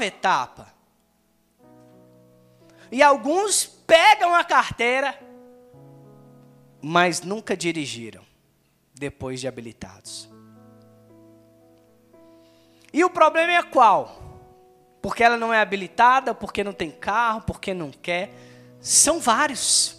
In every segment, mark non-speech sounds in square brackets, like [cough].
nova etapa. E alguns pegam a carteira, mas nunca dirigiram depois de habilitados. E o problema é qual? Porque ela não é habilitada, porque não tem carro, porque não quer. São vários.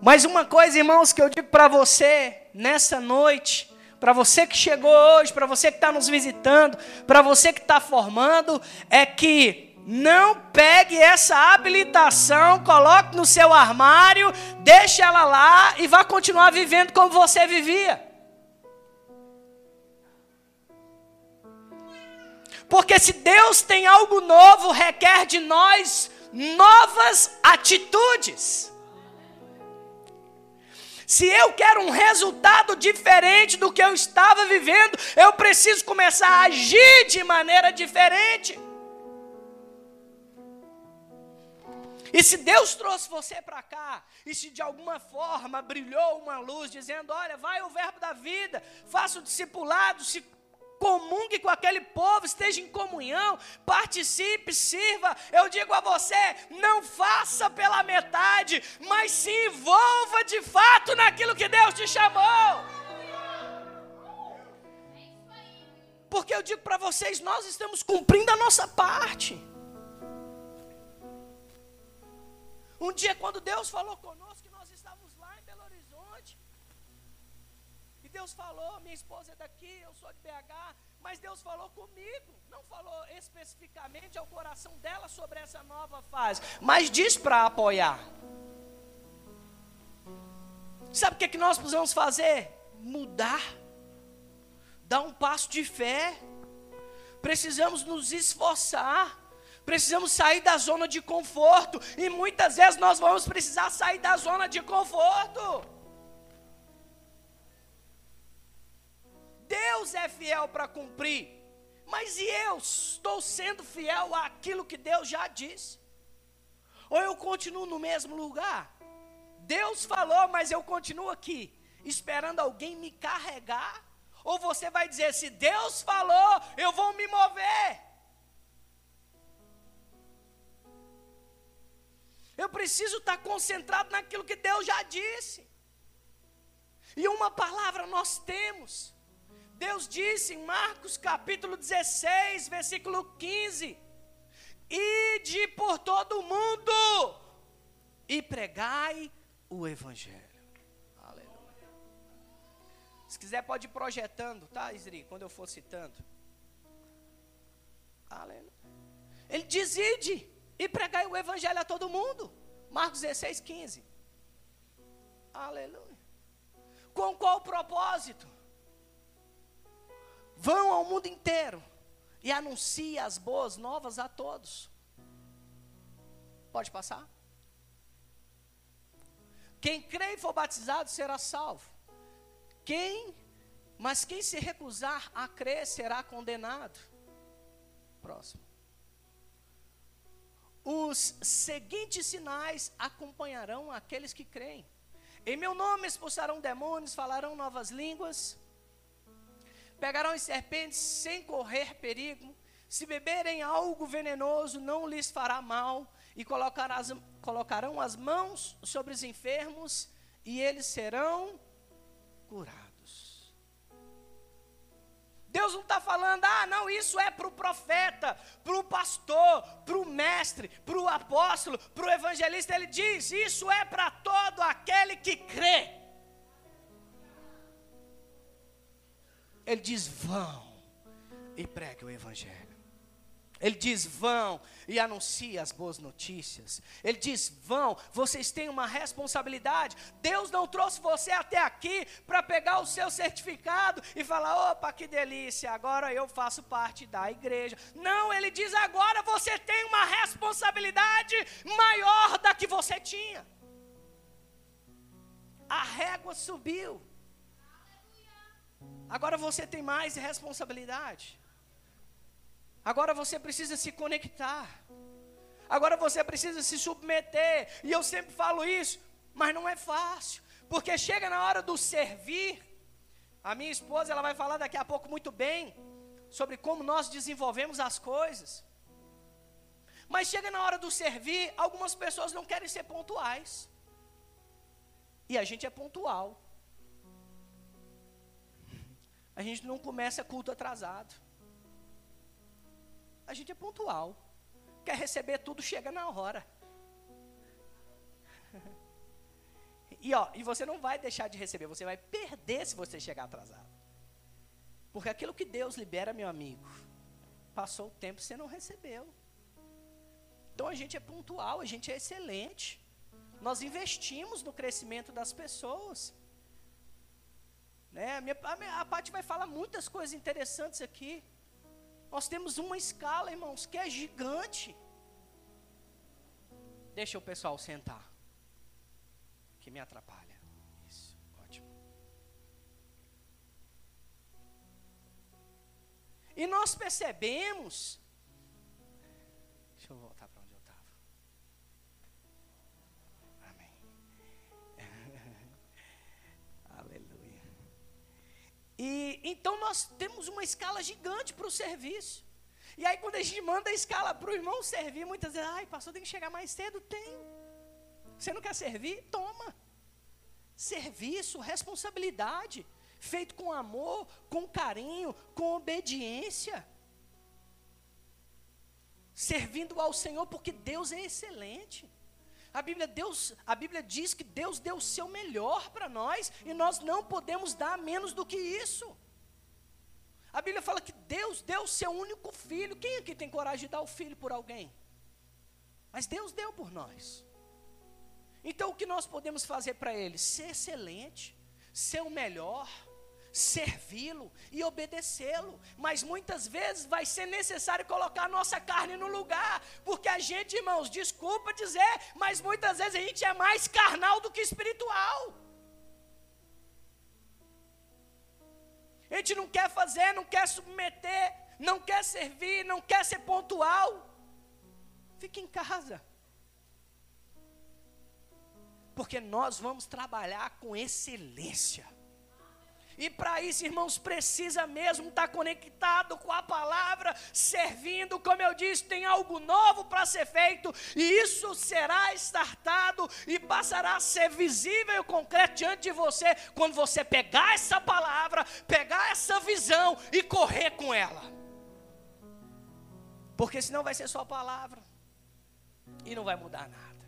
Mas uma coisa, irmãos, que eu digo para você nessa noite, para você que chegou hoje, para você que está nos visitando, para você que está formando, é que não pegue essa habilitação, coloque no seu armário, deixe ela lá e vá continuar vivendo como você vivia. Porque se Deus tem algo novo, requer de nós novas atitudes. Se eu quero um resultado diferente do que eu estava vivendo, eu preciso começar a agir de maneira diferente. E se Deus trouxe você para cá, e se de alguma forma brilhou uma luz dizendo: Olha, vai o verbo da vida, faça o discipulado, se comungue com aquele povo, esteja em comunhão, participe, sirva. Eu digo a você: não faça pela metade, mas se envolva de fato naquilo que Deus te chamou. Porque eu digo para vocês: nós estamos cumprindo a nossa parte. Um dia, quando Deus falou conosco, que nós estávamos lá em Belo Horizonte, e Deus falou: minha esposa é daqui, eu sou de BH, mas Deus falou comigo, não falou especificamente ao coração dela sobre essa nova fase, mas diz para apoiar. Sabe o que, que nós precisamos fazer? Mudar, dar um passo de fé. Precisamos nos esforçar, precisamos sair da zona de conforto, e muitas vezes nós vamos precisar sair da zona de conforto. Deus é fiel para cumprir. Mas e eu estou sendo fiel àquilo que Deus já disse? Ou eu continuo no mesmo lugar? Deus falou, mas eu continuo aqui, esperando alguém me carregar? Ou você vai dizer, se Deus falou, eu vou me mover? Eu preciso estar concentrado naquilo que Deus já disse. E uma palavra nós temos. Deus disse em Marcos capítulo 16, versículo 15: Ide por todo o mundo e pregai o Evangelho. Aleluia. Se quiser, pode ir projetando, tá, Isri? Quando eu for citando. Aleluia. Ele diz: Ide e pregai o Evangelho a todo mundo. Marcos 16, 15. Aleluia. Com qual propósito? Vão ao mundo inteiro e anuncie as boas novas a todos. Pode passar? Quem crê e for batizado será salvo. Quem, mas quem se recusar a crer será condenado. Próximo. Os seguintes sinais acompanharão aqueles que creem. Em meu nome expulsarão demônios, falarão novas línguas pegarão serpentes sem correr perigo, se beberem algo venenoso, não lhes fará mal, e colocarão as, colocarão as mãos sobre os enfermos, e eles serão curados. Deus não está falando, ah, não, isso é para o profeta, para o pastor, para o mestre, para o apóstolo, para o evangelista. Ele diz: isso é para todo aquele que crê. Ele diz: vão e pregue o Evangelho. Ele diz: vão e anuncie as boas notícias. Ele diz: vão, vocês têm uma responsabilidade. Deus não trouxe você até aqui para pegar o seu certificado e falar: opa, que delícia, agora eu faço parte da igreja. Não, ele diz: agora você tem uma responsabilidade maior da que você tinha. A régua subiu. Agora você tem mais responsabilidade. Agora você precisa se conectar. Agora você precisa se submeter. E eu sempre falo isso, mas não é fácil. Porque chega na hora do servir. A minha esposa, ela vai falar daqui a pouco muito bem. sobre como nós desenvolvemos as coisas. Mas chega na hora do servir, algumas pessoas não querem ser pontuais. E a gente é pontual. Gente não começa culto atrasado. A gente é pontual. Quer receber tudo, chega na hora. [laughs] E ó, e você não vai deixar de receber, você vai perder se você chegar atrasado. Porque aquilo que Deus libera, meu amigo, passou o tempo e você não recebeu. Então a gente é pontual, a gente é excelente. Nós investimos no crescimento das pessoas. Né? A, minha, a, a Paty vai falar muitas coisas interessantes aqui. Nós temos uma escala, irmãos, que é gigante. Deixa o pessoal sentar. Que me atrapalha. Isso, ótimo. E nós percebemos. E então nós temos uma escala gigante para o serviço. E aí, quando a gente manda a escala para o irmão servir, muitas vezes, ai, pastor, tem que chegar mais cedo? Tem. Você não quer servir? Toma. Serviço, responsabilidade, feito com amor, com carinho, com obediência. Servindo ao Senhor, porque Deus é excelente. A Bíblia, Deus, a Bíblia diz que Deus deu o seu melhor para nós e nós não podemos dar menos do que isso. A Bíblia fala que Deus deu o seu único filho. Quem aqui tem coragem de dar o filho por alguém? Mas Deus deu por nós. Então o que nós podemos fazer para Ele? Ser excelente, ser o melhor, servi-lo e obedecê-lo. Mas muitas vezes vai ser necessário colocar a nossa carne no lugar, porque a gente, irmãos, desculpa dizer, mas muitas vezes a gente é mais carnal do que espiritual. A gente não quer fazer, não quer submeter, não quer servir, não quer ser pontual. Fique em casa. Porque nós vamos trabalhar com excelência. E para isso, irmãos, precisa mesmo estar tá conectado com a palavra, servindo, como eu disse, tem algo novo para ser feito, e isso será estartado e passará a ser visível e concreto diante de você, quando você pegar essa palavra, pegar essa visão e correr com ela. Porque senão vai ser só palavra e não vai mudar nada.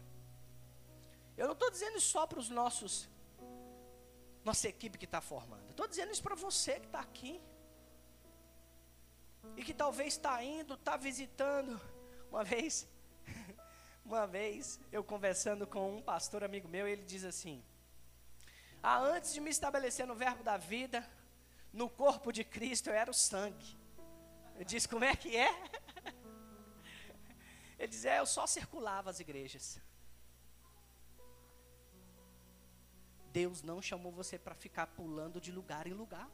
Eu não estou dizendo só para os nossos nossa equipe que está formando. Estou dizendo isso para você que está aqui. E que talvez está indo, está visitando. Uma vez, [laughs] uma vez, eu conversando com um pastor amigo meu, ele diz assim: Ah, antes de me estabelecer no verbo da vida, no corpo de Cristo eu era o sangue. Eu disse, como é que é? [laughs] Ele diz, é, eu só circulava as igrejas. Deus não chamou você para ficar pulando de lugar em lugar.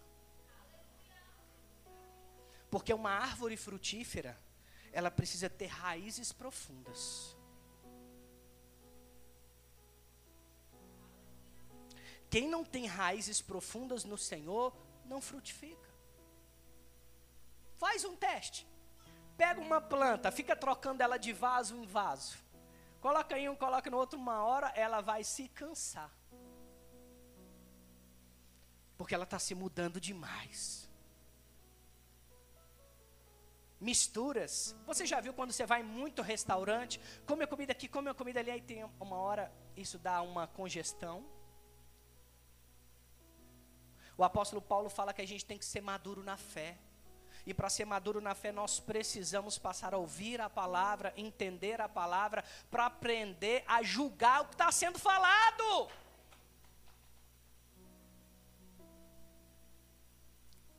Porque uma árvore frutífera, ela precisa ter raízes profundas. Quem não tem raízes profundas no Senhor, não frutifica. Faz um teste. Pega uma planta, fica trocando ela de vaso em vaso. Coloca em um, coloca no outro, uma hora ela vai se cansar. Porque ela está se mudando demais. Misturas. Você já viu quando você vai em muito restaurante, come a comida aqui, come a comida ali, aí tem uma hora, isso dá uma congestão. O apóstolo Paulo fala que a gente tem que ser maduro na fé. E para ser maduro na fé, nós precisamos passar a ouvir a palavra, entender a palavra, para aprender a julgar o que está sendo falado.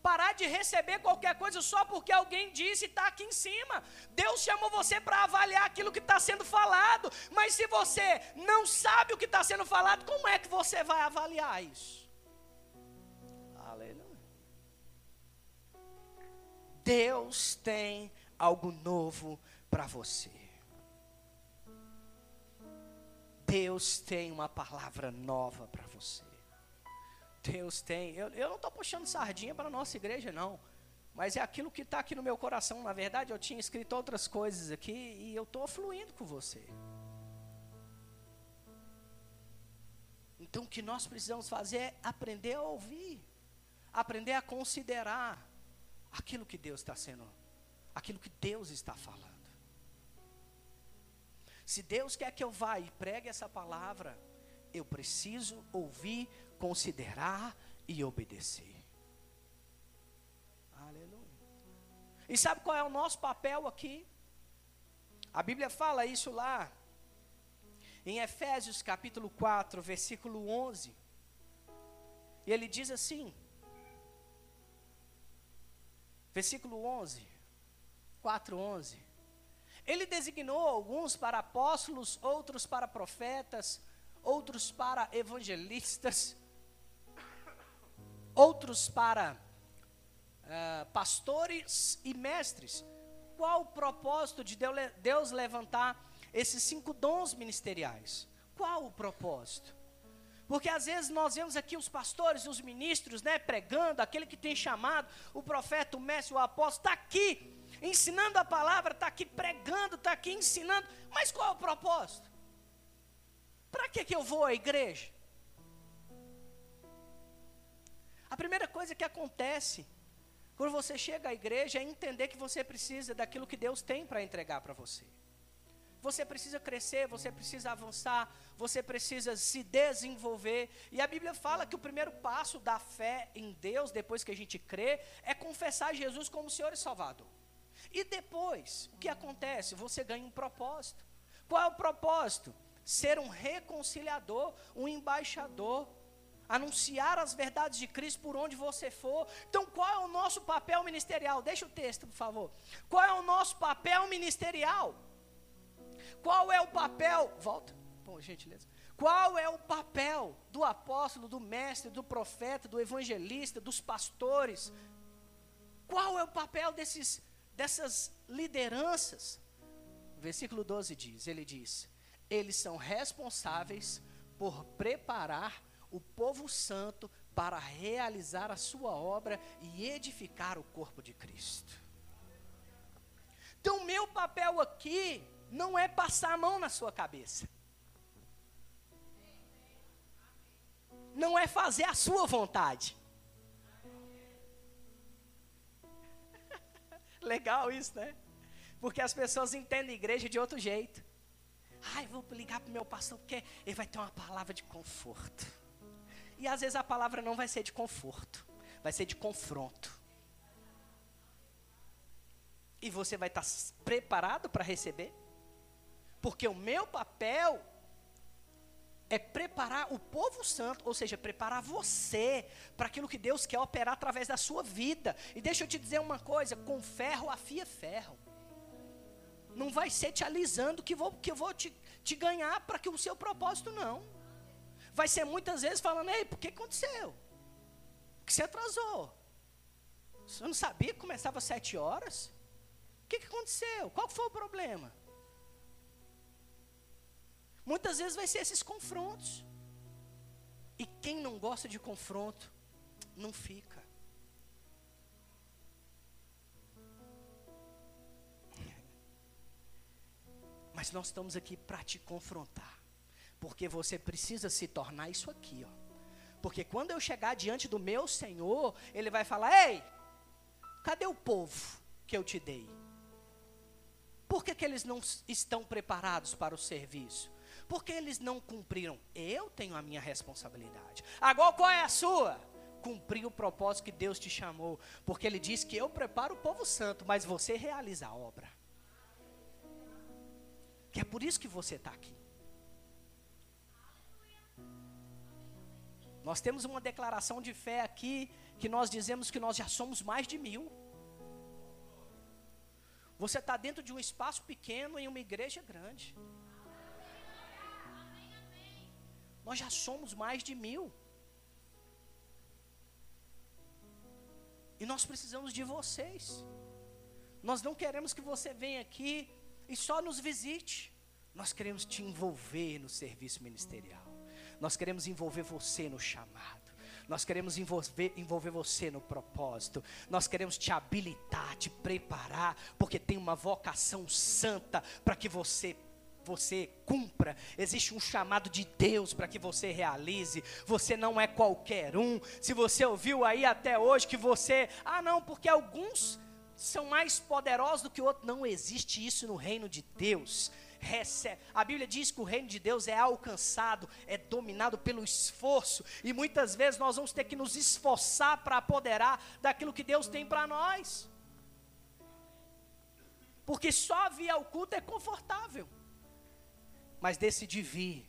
Parar de receber qualquer coisa só porque alguém disse e está aqui em cima. Deus chamou você para avaliar aquilo que está sendo falado, mas se você não sabe o que está sendo falado, como é que você vai avaliar isso? Aleluia. Deus tem algo novo para você. Deus tem uma palavra nova para você. Deus tem. Eu, eu não estou puxando sardinha para a nossa igreja, não. Mas é aquilo que está aqui no meu coração. Na verdade, eu tinha escrito outras coisas aqui e eu estou fluindo com você. Então, o que nós precisamos fazer é aprender a ouvir, aprender a considerar aquilo que Deus está sendo, aquilo que Deus está falando. Se Deus quer que eu vá e pregue essa palavra, eu preciso ouvir, considerar e obedecer. E sabe qual é o nosso papel aqui? A Bíblia fala isso lá, em Efésios capítulo 4, versículo 11. E ele diz assim, versículo 11, 4, 11. Ele designou alguns para apóstolos, outros para profetas, outros para evangelistas, outros para uh, pastores e mestres. Qual o propósito de Deus levantar esses cinco dons ministeriais? Qual o propósito? Porque às vezes nós vemos aqui os pastores, os ministros, né, pregando, aquele que tem chamado, o profeta, o mestre, o apóstolo, está aqui, ensinando a palavra, está aqui pregando, está aqui ensinando, mas qual é o propósito? Para que, que eu vou à igreja? A primeira coisa que acontece quando você chega à igreja, é entender que você precisa daquilo que Deus tem para entregar para você. Você precisa crescer, você precisa avançar, você precisa se desenvolver. E a Bíblia fala que o primeiro passo da fé em Deus, depois que a gente crê, é confessar Jesus como Senhor e Salvador. E depois, o que acontece? Você ganha um propósito. Qual é o propósito? Ser um reconciliador, um embaixador anunciar as verdades de Cristo por onde você for. Então, qual é o nosso papel ministerial? Deixa o texto, por favor. Qual é o nosso papel ministerial? Qual é o papel? Volta, por gentileza. Qual é o papel do apóstolo, do mestre, do profeta, do evangelista, dos pastores? Qual é o papel desses, dessas lideranças? Versículo 12 diz: ele diz, eles são responsáveis por preparar o povo santo para realizar a sua obra e edificar o corpo de Cristo. Então, meu papel aqui não é passar a mão na sua cabeça. Não é fazer a sua vontade. [laughs] Legal isso, né? Porque as pessoas entendem a igreja de outro jeito. Ai, vou ligar para o meu pastor porque ele vai ter uma palavra de conforto. E às vezes a palavra não vai ser de conforto, vai ser de confronto. E você vai estar preparado para receber? Porque o meu papel é preparar o povo santo, ou seja, preparar você para aquilo que Deus quer operar através da sua vida. E deixa eu te dizer uma coisa: com ferro afia ferro. Não vai ser te alisando que, vou, que eu vou te, te ganhar para que o seu propósito, não vai ser muitas vezes falando: Ei, por que aconteceu? Por que você atrasou? Você não sabia que começava às sete horas? O que, que aconteceu? Qual foi o problema? Muitas vezes vai ser esses confrontos. E quem não gosta de confronto, não fica. Mas nós estamos aqui para te confrontar. Porque você precisa se tornar isso aqui, ó. Porque quando eu chegar diante do meu Senhor, ele vai falar: "Ei, cadê o povo que eu te dei? Por que, que eles não estão preparados para o serviço? Porque eles não cumpriram. Eu tenho a minha responsabilidade. Agora qual é a sua? Cumprir o propósito que Deus te chamou. Porque Ele diz que eu preparo o povo santo, mas você realiza a obra. Que é por isso que você está aqui. Nós temos uma declaração de fé aqui que nós dizemos que nós já somos mais de mil. Você está dentro de um espaço pequeno em uma igreja grande. Nós já somos mais de mil. E nós precisamos de vocês. Nós não queremos que você venha aqui e só nos visite. Nós queremos te envolver no serviço ministerial. Nós queremos envolver você no chamado. Nós queremos envolver, envolver você no propósito. Nós queremos te habilitar, te preparar, porque tem uma vocação santa para que você você cumpra, existe um chamado de Deus para que você realize. Você não é qualquer um. Se você ouviu aí até hoje que você, ah, não, porque alguns são mais poderosos do que outros, não existe isso no reino de Deus. Recebe. A Bíblia diz que o reino de Deus é alcançado, é dominado pelo esforço, e muitas vezes nós vamos ter que nos esforçar para apoderar daquilo que Deus tem para nós. Porque só vir ao culto é confortável mas decidir vir,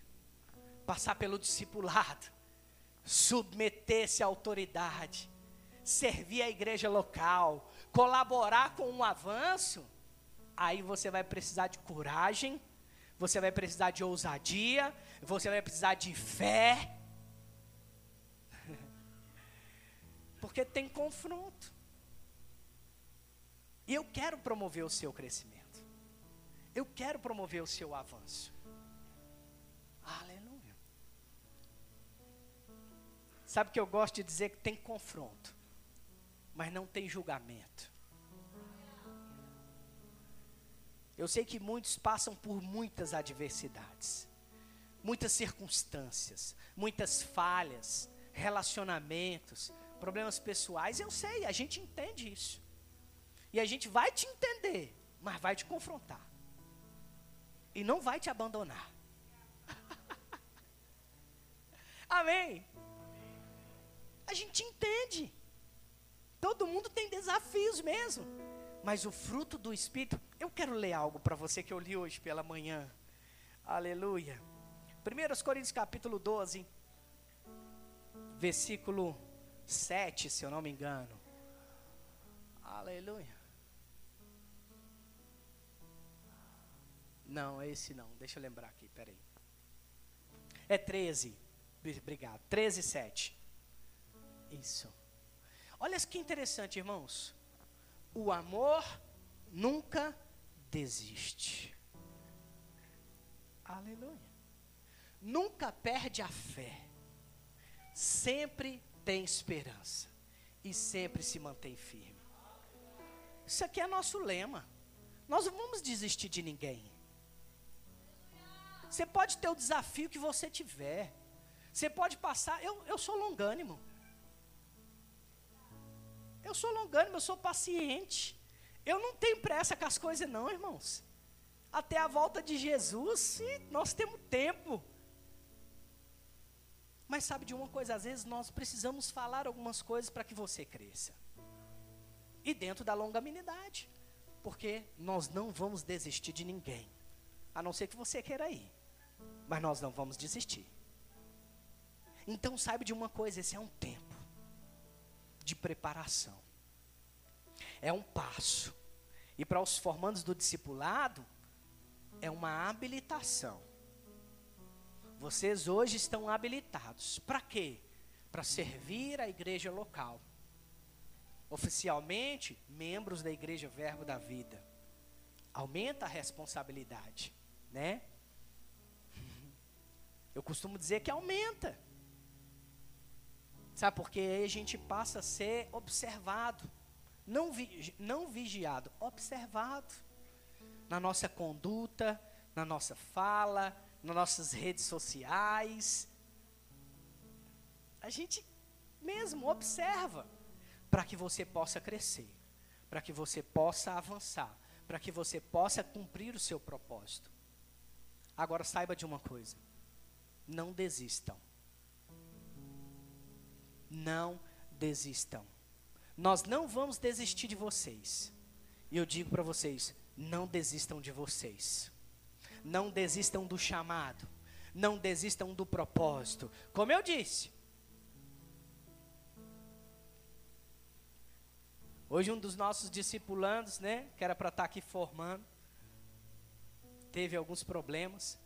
passar pelo discipulado, submeter-se à autoridade, servir a igreja local, colaborar com um avanço, aí você vai precisar de coragem, você vai precisar de ousadia, você vai precisar de fé. [laughs] Porque tem confronto. E eu quero promover o seu crescimento. Eu quero promover o seu avanço. Aleluia. Sabe que eu gosto de dizer que tem confronto, mas não tem julgamento. Eu sei que muitos passam por muitas adversidades, muitas circunstâncias, muitas falhas, relacionamentos, problemas pessoais. Eu sei, a gente entende isso. E a gente vai te entender, mas vai te confrontar. E não vai te abandonar. [laughs] Amém? A gente entende. Todo mundo tem desafios mesmo. Mas o fruto do Espírito, eu quero ler algo para você que eu li hoje pela manhã. Aleluia. 1 Coríntios capítulo 12, versículo 7, se eu não me engano. Aleluia. Não, é esse não. Deixa eu lembrar aqui, peraí. É 13. Obrigado. 13, 7. Isso. Olha que interessante, irmãos. O amor nunca desiste. Aleluia. Nunca perde a fé. Sempre tem esperança. E sempre se mantém firme. Isso aqui é nosso lema. Nós não vamos desistir de ninguém. Você pode ter o desafio que você tiver. Você pode passar, eu, eu sou longânimo. Eu sou longânimo, eu sou paciente. Eu não tenho pressa com as coisas, não, irmãos. Até a volta de Jesus, nós temos tempo. Mas sabe de uma coisa, às vezes nós precisamos falar algumas coisas para que você cresça. E dentro da longanimidade. Porque nós não vamos desistir de ninguém. A não ser que você queira ir. Mas nós não vamos desistir. Então saiba de uma coisa: esse é um tempo de preparação, é um passo. E para os formandos do discipulado, é uma habilitação. Vocês hoje estão habilitados. Para quê? Para servir a igreja local. Oficialmente, membros da igreja Verbo da Vida. Aumenta a responsabilidade, né? Eu costumo dizer que aumenta. Sabe por quê? Aí a gente passa a ser observado. Não, vi, não vigiado, observado. Na nossa conduta, na nossa fala, nas nossas redes sociais. A gente mesmo observa para que você possa crescer, para que você possa avançar, para que você possa cumprir o seu propósito. Agora saiba de uma coisa: não desistam não desistam. Nós não vamos desistir de vocês. E eu digo para vocês: não desistam de vocês. Não desistam do chamado. Não desistam do propósito. Como eu disse. Hoje um dos nossos discipulandos, né, que era para estar tá aqui formando, teve alguns problemas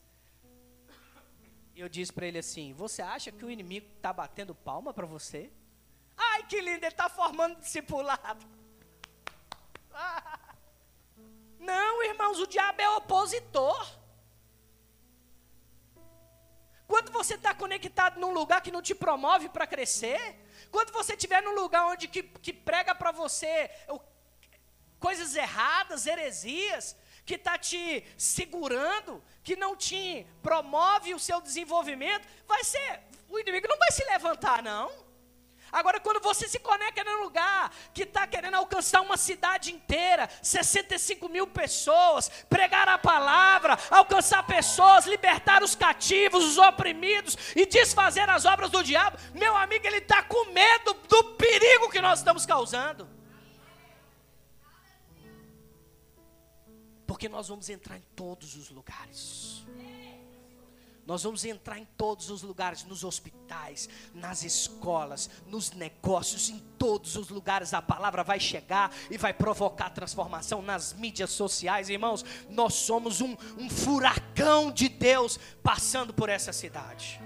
eu disse para ele assim: Você acha que o inimigo está batendo palma para você? Ai, que lindo, ele está formando discipulado. Não, irmãos, o diabo é opositor. Quando você está conectado num lugar que não te promove para crescer, quando você estiver num lugar onde que, que prega para você coisas erradas, heresias, que está te segurando, que não te promove o seu desenvolvimento, vai ser, o inimigo não vai se levantar, não. Agora, quando você se conecta num lugar que está querendo alcançar uma cidade inteira, 65 mil pessoas, pregar a palavra, alcançar pessoas, libertar os cativos, os oprimidos e desfazer as obras do diabo, meu amigo, ele está com medo do perigo que nós estamos causando. Porque nós vamos entrar em todos os lugares. Nós vamos entrar em todos os lugares, nos hospitais, nas escolas, nos negócios, em todos os lugares a palavra vai chegar e vai provocar transformação nas mídias sociais, irmãos. Nós somos um, um furacão de Deus passando por essa cidade.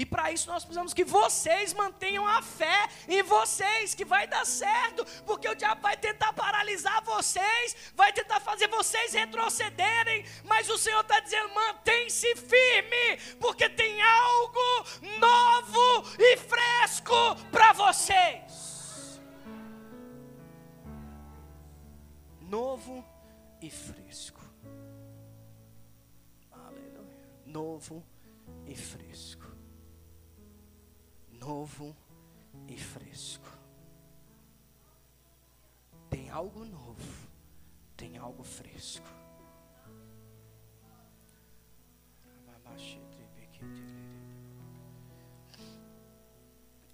E para isso nós precisamos que vocês mantenham a fé em vocês, que vai dar certo, porque o diabo vai tentar paralisar vocês, vai tentar fazer vocês retrocederem, mas o Senhor está dizendo: mantém-se firme, porque tem algo novo e fresco para vocês. Novo e fresco. Aleluia. Novo e fresco novo e fresco. Tem algo novo, tem algo fresco.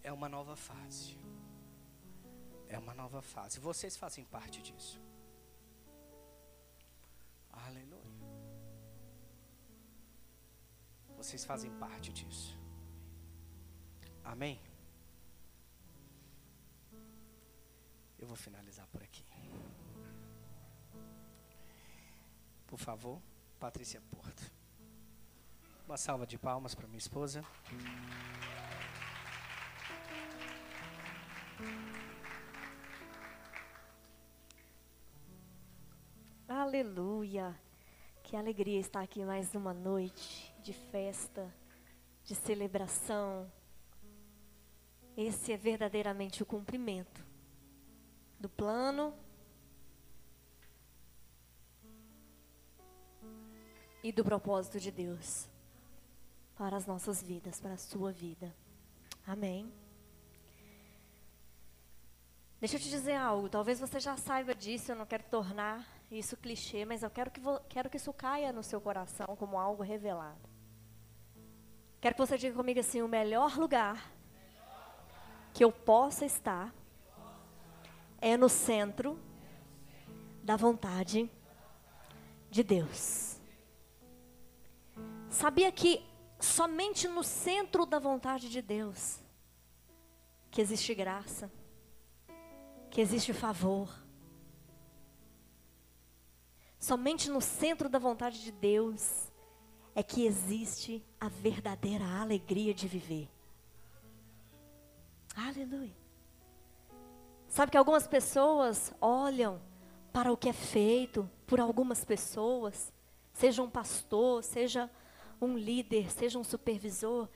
É uma nova fase. É uma nova fase. Vocês fazem parte disso. Aleluia. Vocês fazem parte disso. Amém? Eu vou finalizar por aqui. Por favor, Patrícia Porto. Uma salva de palmas para minha esposa. Aleluia! Que alegria estar aqui mais uma noite de festa, de celebração, esse é verdadeiramente o cumprimento do plano e do propósito de Deus para as nossas vidas, para a sua vida. Amém. Deixa eu te dizer algo, talvez você já saiba disso, eu não quero tornar isso clichê, mas eu quero que, quero que isso caia no seu coração como algo revelado. Quero que você diga comigo assim: o melhor lugar que eu possa estar é no centro da vontade de Deus. Sabia que somente no centro da vontade de Deus que existe graça, que existe favor. Somente no centro da vontade de Deus é que existe a verdadeira alegria de viver. Aleluia. Sabe que algumas pessoas olham para o que é feito por algumas pessoas, seja um pastor, seja um líder, seja um supervisor,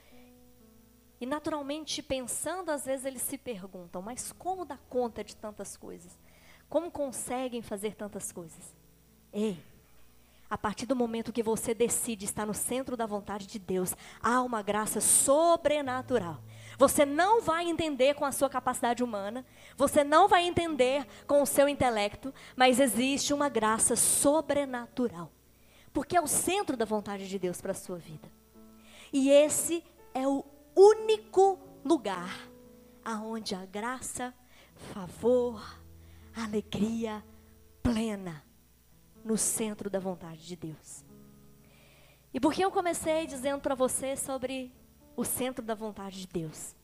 e naturalmente pensando, às vezes eles se perguntam: mas como dar conta de tantas coisas? Como conseguem fazer tantas coisas? Ei, a partir do momento que você decide estar no centro da vontade de Deus, há uma graça sobrenatural você não vai entender com a sua capacidade humana, você não vai entender com o seu intelecto, mas existe uma graça sobrenatural. Porque é o centro da vontade de Deus para a sua vida. E esse é o único lugar aonde a graça, favor, alegria plena no centro da vontade de Deus. E por que eu comecei dizendo para você sobre o centro da vontade de Deus.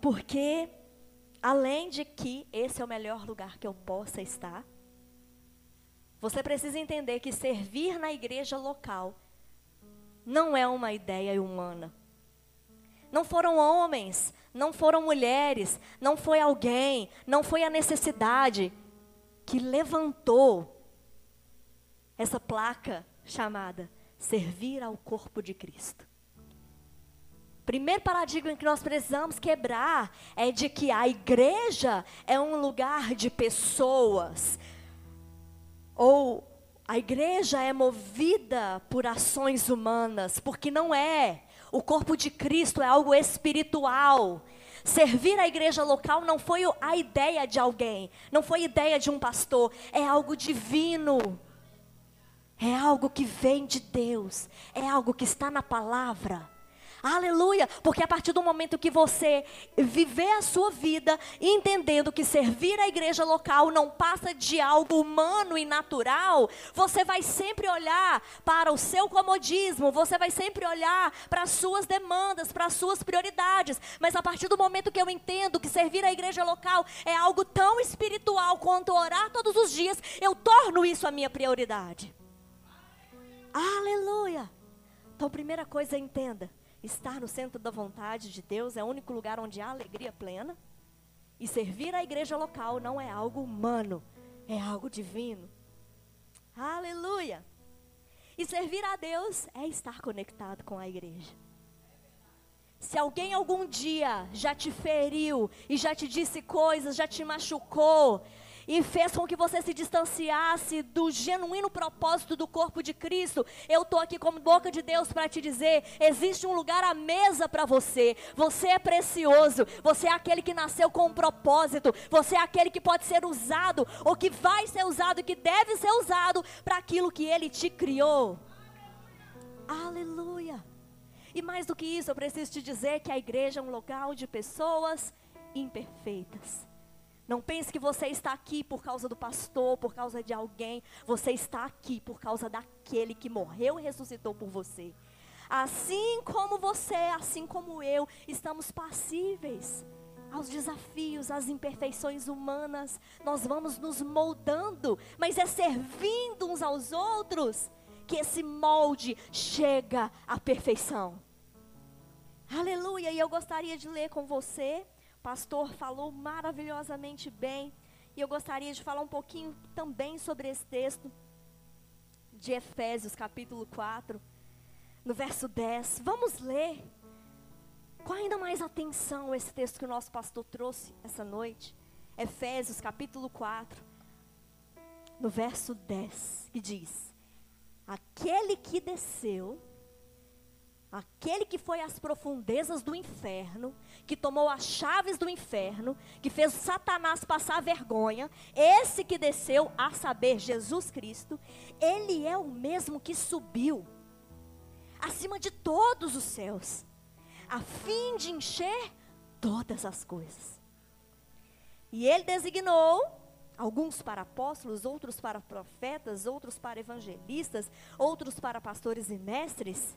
Porque, além de que esse é o melhor lugar que eu possa estar, você precisa entender que servir na igreja local não é uma ideia humana. Não foram homens, não foram mulheres, não foi alguém, não foi a necessidade que levantou essa placa chamada servir ao corpo de Cristo. Primeiro paradigma que nós precisamos quebrar é de que a igreja é um lugar de pessoas. Ou a igreja é movida por ações humanas, porque não é. O corpo de Cristo é algo espiritual. Servir a igreja local não foi a ideia de alguém, não foi ideia de um pastor, é algo divino. É algo que vem de Deus, é algo que está na palavra. Aleluia! Porque a partir do momento que você viver a sua vida entendendo que servir a igreja local não passa de algo humano e natural, você vai sempre olhar para o seu comodismo, você vai sempre olhar para as suas demandas, para as suas prioridades. Mas a partir do momento que eu entendo que servir a igreja local é algo tão espiritual quanto orar todos os dias, eu torno isso a minha prioridade. Aleluia! Então, primeira coisa, entenda Estar no centro da vontade de Deus é o único lugar onde há alegria plena. E servir a igreja local não é algo humano, é algo divino. Aleluia! E servir a Deus é estar conectado com a igreja. Se alguém algum dia já te feriu e já te disse coisas, já te machucou, e fez com que você se distanciasse do genuíno propósito do corpo de Cristo, eu estou aqui como boca de Deus para te dizer: existe um lugar à mesa para você. Você é precioso, você é aquele que nasceu com um propósito, você é aquele que pode ser usado, ou que vai ser usado que deve ser usado para aquilo que Ele te criou. Aleluia! E mais do que isso, eu preciso te dizer que a igreja é um local de pessoas imperfeitas. Não pense que você está aqui por causa do pastor, por causa de alguém. Você está aqui por causa daquele que morreu e ressuscitou por você. Assim como você, assim como eu, estamos passíveis aos desafios, às imperfeições humanas. Nós vamos nos moldando, mas é servindo uns aos outros que esse molde chega à perfeição. Aleluia! E eu gostaria de ler com você pastor falou maravilhosamente bem. E eu gostaria de falar um pouquinho também sobre esse texto de Efésios, capítulo 4, no verso 10. Vamos ler com ainda mais atenção esse texto que o nosso pastor trouxe essa noite. Efésios, capítulo 4, no verso 10, que diz: Aquele que desceu Aquele que foi às profundezas do inferno, que tomou as chaves do inferno, que fez Satanás passar vergonha, esse que desceu, a saber, Jesus Cristo, ele é o mesmo que subiu acima de todos os céus, a fim de encher todas as coisas. E ele designou alguns para apóstolos, outros para profetas, outros para evangelistas, outros para pastores e mestres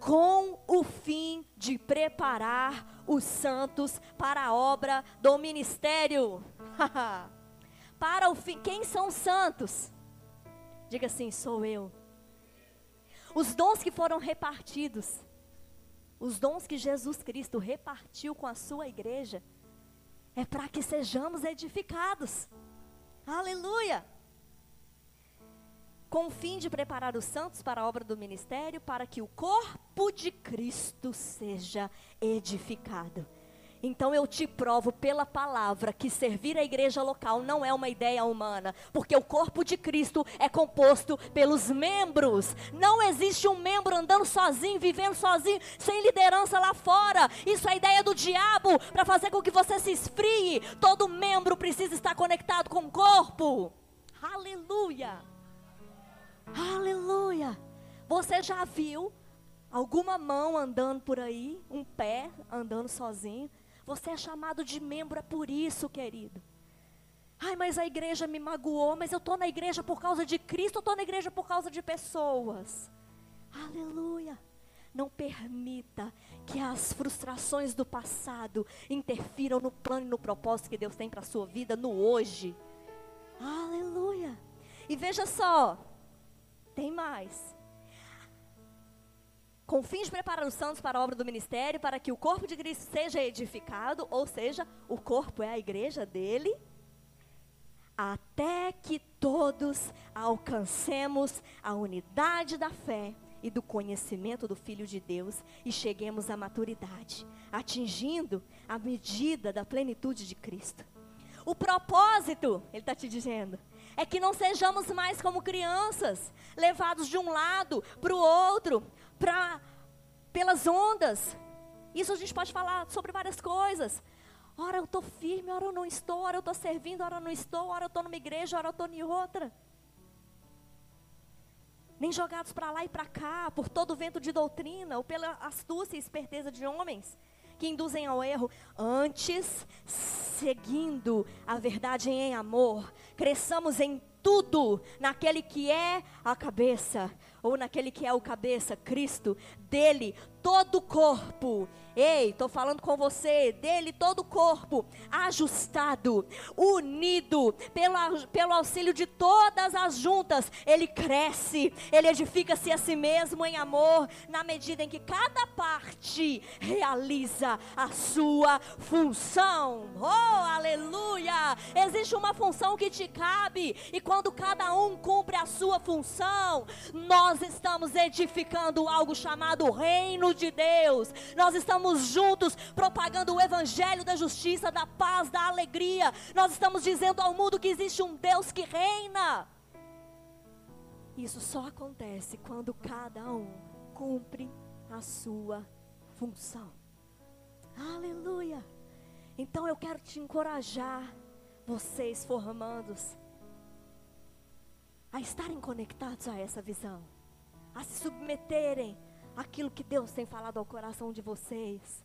com o fim de preparar os santos para a obra do ministério. [laughs] para o fim, quem são os santos? Diga assim: sou eu. Os dons que foram repartidos, os dons que Jesus Cristo repartiu com a sua igreja, é para que sejamos edificados. Aleluia! Com o fim de preparar os santos para a obra do ministério, para que o corpo de Cristo seja edificado. Então eu te provo pela palavra que servir a igreja local não é uma ideia humana, porque o corpo de Cristo é composto pelos membros. Não existe um membro andando sozinho, vivendo sozinho, sem liderança lá fora. Isso é ideia do diabo para fazer com que você se esfrie. Todo membro precisa estar conectado com o corpo. Aleluia! Aleluia! Você já viu alguma mão andando por aí, um pé andando sozinho? Você é chamado de membro, é por isso, querido. Ai, mas a igreja me magoou, mas eu estou na igreja por causa de Cristo, eu estou na igreja por causa de pessoas. Aleluia! Não permita que as frustrações do passado interfiram no plano e no propósito que Deus tem para a sua vida no hoje. Aleluia! E veja só, tem mais. Com fins de preparar os santos para a obra do ministério, para que o corpo de Cristo seja edificado, ou seja, o corpo é a igreja dele, até até que todos alcancemos a unidade da fé e do conhecimento do Filho de Deus e cheguemos à maturidade, atingindo a medida da plenitude de Cristo. O propósito, ele está te dizendo, é que não sejamos mais como crianças, levados de um lado para o outro, pra, pelas ondas. Isso a gente pode falar sobre várias coisas. Ora eu estou firme, ora eu não estou, ora eu estou servindo, ora eu não estou, ora eu estou numa igreja, ora eu estou em outra. Nem jogados para lá e para cá, por todo o vento de doutrina, ou pela astúcia e esperteza de homens que induzem ao erro, antes, seguindo a verdade em amor, cresçamos em tudo naquele que é a cabeça, ou naquele que é o cabeça, Cristo, dele todo o corpo. Ei, estou falando com você, dele todo o corpo, ajustado, unido, pelo, pelo auxílio de todas as juntas, ele cresce, ele edifica-se a si mesmo em amor, na medida em que cada parte realiza a sua função. Oh, aleluia! Existe uma função que te cabe, e quando cada um cumpre a sua função, nós estamos edificando algo chamado Reino de Deus. Nós estamos juntos propagando o evangelho da justiça, da paz, da alegria. Nós estamos dizendo ao mundo que existe um Deus que reina. Isso só acontece quando cada um cumpre a sua função. Aleluia. Então eu quero te encorajar, vocês formandos, a estarem conectados a essa visão, a se submeterem aquilo que Deus tem falado ao coração de vocês.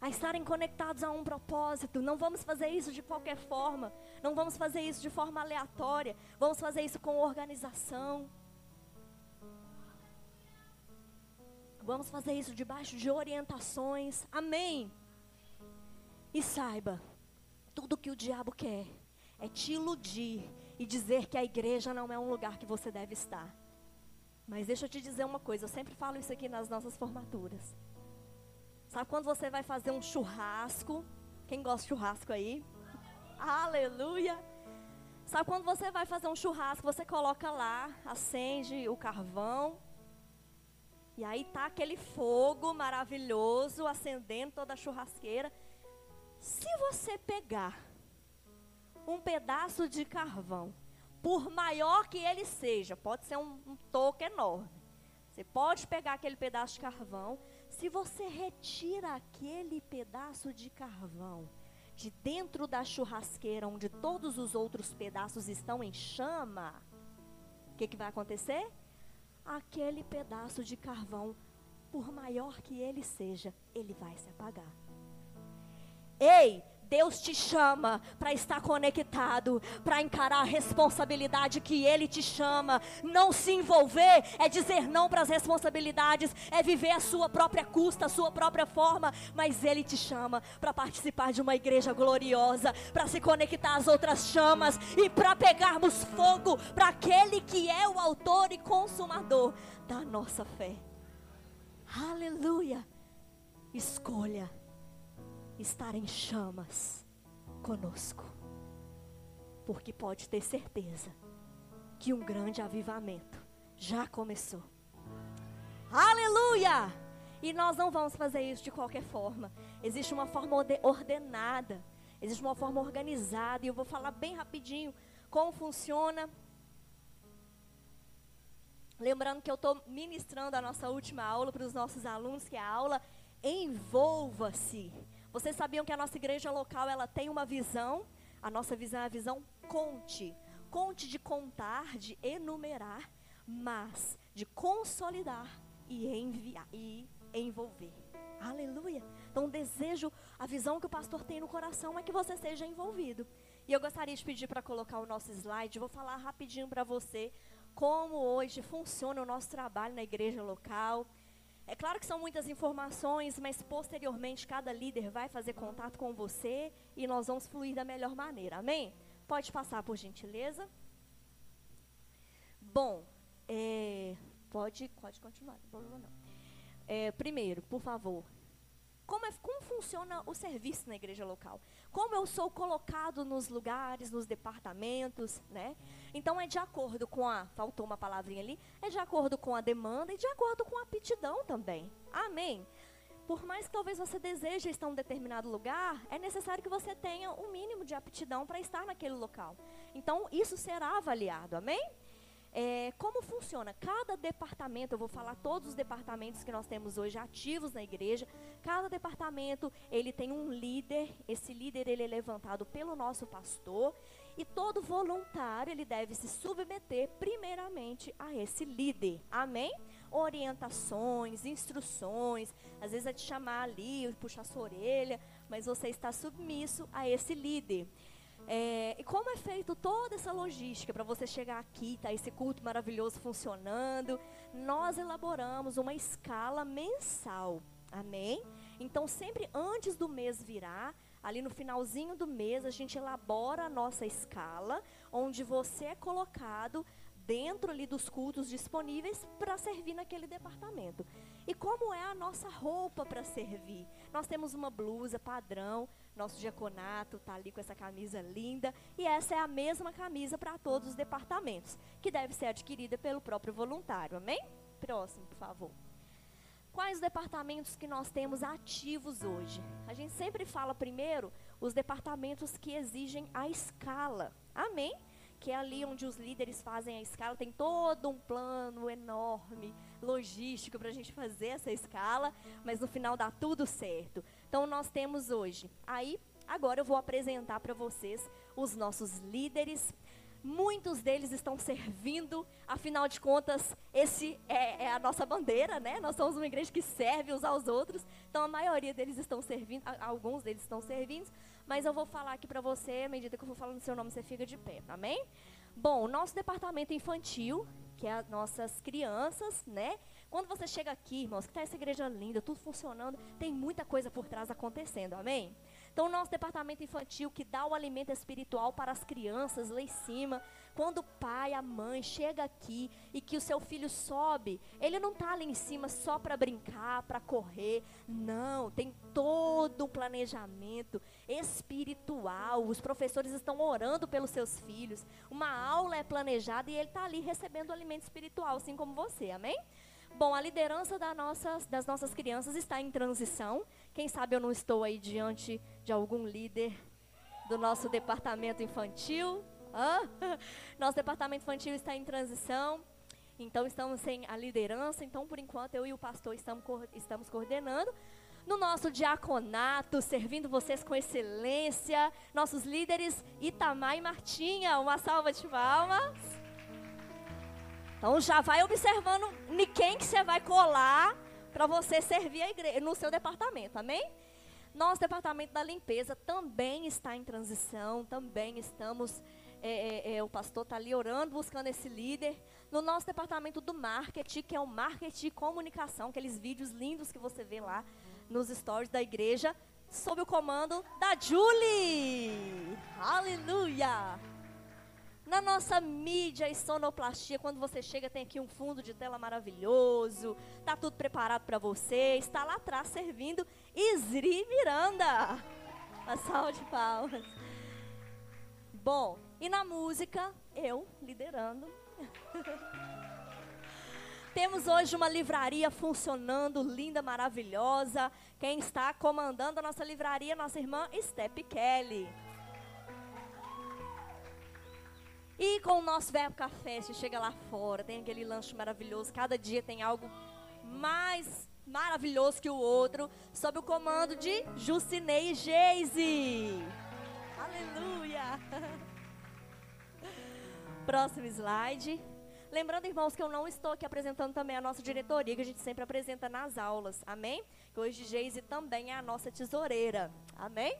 A estarem conectados a um propósito. Não vamos fazer isso de qualquer forma. Não vamos fazer isso de forma aleatória. Vamos fazer isso com organização. Vamos fazer isso debaixo de orientações. Amém. E saiba, tudo que o diabo quer é te iludir e dizer que a igreja não é um lugar que você deve estar. Mas deixa eu te dizer uma coisa, eu sempre falo isso aqui nas nossas formaturas. Sabe quando você vai fazer um churrasco? Quem gosta de churrasco aí? Aleluia! Sabe quando você vai fazer um churrasco, você coloca lá, acende o carvão, e aí tá aquele fogo maravilhoso acendendo toda a churrasqueira. Se você pegar um pedaço de carvão por maior que ele seja, pode ser um, um toco enorme. Você pode pegar aquele pedaço de carvão. Se você retira aquele pedaço de carvão de dentro da churrasqueira, onde todos os outros pedaços estão em chama, o que, que vai acontecer? Aquele pedaço de carvão, por maior que ele seja, ele vai se apagar. Ei, Deus te chama para estar conectado, para encarar a responsabilidade que Ele te chama. Não se envolver é dizer não para as responsabilidades, é viver a sua própria custa, a sua própria forma. Mas Ele te chama para participar de uma igreja gloriosa, para se conectar às outras chamas e para pegarmos fogo para aquele que é o autor e consumador da nossa fé. Aleluia! Escolha estar em chamas conosco. Porque pode ter certeza que um grande avivamento já começou. Aleluia! E nós não vamos fazer isso de qualquer forma. Existe uma forma ordenada, existe uma forma organizada, e eu vou falar bem rapidinho como funciona. Lembrando que eu estou ministrando a nossa última aula para os nossos alunos, que é a aula Envolva-se. Vocês sabiam que a nossa igreja local ela tem uma visão? A nossa visão é a visão conte. Conte de contar, de enumerar, mas de consolidar e enviar e envolver. Aleluia. Então, desejo, a visão que o pastor tem no coração é que você seja envolvido. E eu gostaria de pedir para colocar o nosso slide. Vou falar rapidinho para você como hoje funciona o nosso trabalho na igreja local. É claro que são muitas informações, mas posteriormente cada líder vai fazer contato com você e nós vamos fluir da melhor maneira. Amém? Pode passar, por gentileza. Bom, é, pode, pode continuar, não não. É, primeiro, por favor, como, é, como funciona o serviço na igreja local? como eu sou colocado nos lugares, nos departamentos, né? Então é de acordo com a, faltou uma palavrinha ali, é de acordo com a demanda e de acordo com a aptidão também. Amém. Por mais que talvez você deseje estar em um determinado lugar, é necessário que você tenha um mínimo de aptidão para estar naquele local. Então isso será avaliado. Amém? É, como funciona? Cada departamento, eu vou falar todos os departamentos que nós temos hoje ativos na igreja. Cada departamento ele tem um líder. Esse líder ele é levantado pelo nosso pastor e todo voluntário ele deve se submeter primeiramente a esse líder. Amém? Orientações, instruções, às vezes é te chamar ali, puxar sua orelha, mas você está submisso a esse líder. É, e como é feito toda essa logística para você chegar aqui, tá esse culto maravilhoso funcionando? Nós elaboramos uma escala mensal. Amém? Então, sempre antes do mês virar, ali no finalzinho do mês, a gente elabora a nossa escala, onde você é colocado dentro ali dos cultos disponíveis para servir naquele departamento. E como é a nossa roupa para servir? Nós temos uma blusa padrão, nosso diaconato está ali com essa camisa linda. E essa é a mesma camisa para todos os departamentos, que deve ser adquirida pelo próprio voluntário. Amém? Próximo, por favor. Quais departamentos que nós temos ativos hoje? A gente sempre fala primeiro os departamentos que exigem a escala. Amém? Que é ali onde os líderes fazem a escala, tem todo um plano enorme, logístico para a gente fazer essa escala, mas no final dá tudo certo. Então nós temos hoje. Aí, agora eu vou apresentar para vocês os nossos líderes. Muitos deles estão servindo, afinal de contas, esse é, é, a nossa bandeira, né? Nós somos uma igreja que serve uns aos outros, então a maioria deles estão servindo, alguns deles estão servindo, mas eu vou falar aqui para você, à medida que eu for falando seu nome, você fica de pé, amém? Bom, nosso departamento infantil, que é as nossas crianças, né? Quando você chega aqui, irmãos, que está essa igreja linda, tudo funcionando, tem muita coisa por trás acontecendo, amém? Então, o nosso departamento infantil que dá o alimento espiritual para as crianças lá em cima, quando o pai, a mãe chega aqui e que o seu filho sobe, ele não está ali em cima só para brincar, para correr. Não, tem todo um planejamento espiritual. Os professores estão orando pelos seus filhos. Uma aula é planejada e ele está ali recebendo alimento espiritual, assim como você, amém? Bom, a liderança da nossas, das nossas crianças está em transição. Quem sabe eu não estou aí diante de algum líder do nosso departamento infantil. Hã? [laughs] Nosso departamento infantil está em transição. Então, estamos sem a liderança. Então, por enquanto, eu e o pastor estamos, estamos coordenando. No nosso diaconato, servindo vocês com excelência. Nossos líderes, Itamar e Martinha. Uma salva de palmas. Então já vai observando em quem que você vai colar para você servir a igreja no seu departamento, amém? Nosso departamento da limpeza também está em transição, também estamos, é, é, é, o pastor está ali orando, buscando esse líder. No nosso departamento do marketing, que é o marketing e comunicação, aqueles vídeos lindos que você vê lá nos stories da igreja, sob o comando da Julie. Aleluia! Na nossa mídia e sonoplastia, quando você chega, tem aqui um fundo de tela maravilhoso, tá tudo preparado para você, está lá atrás servindo Isri Miranda. Uma salva de palmas. Bom, e na música, eu liderando. [laughs] Temos hoje uma livraria funcionando, linda, maravilhosa. Quem está comandando a nossa livraria, nossa irmã Step Kelly. E com o nosso Verbo Café, você chega lá fora, tem aquele lanche maravilhoso, cada dia tem algo mais maravilhoso que o outro, sob o comando de Jucinei Geise. Aleluia! [laughs] Próximo slide. Lembrando, irmãos, que eu não estou aqui apresentando também a nossa diretoria, que a gente sempre apresenta nas aulas. Amém? Que hoje Geise também é a nossa tesoureira. Amém?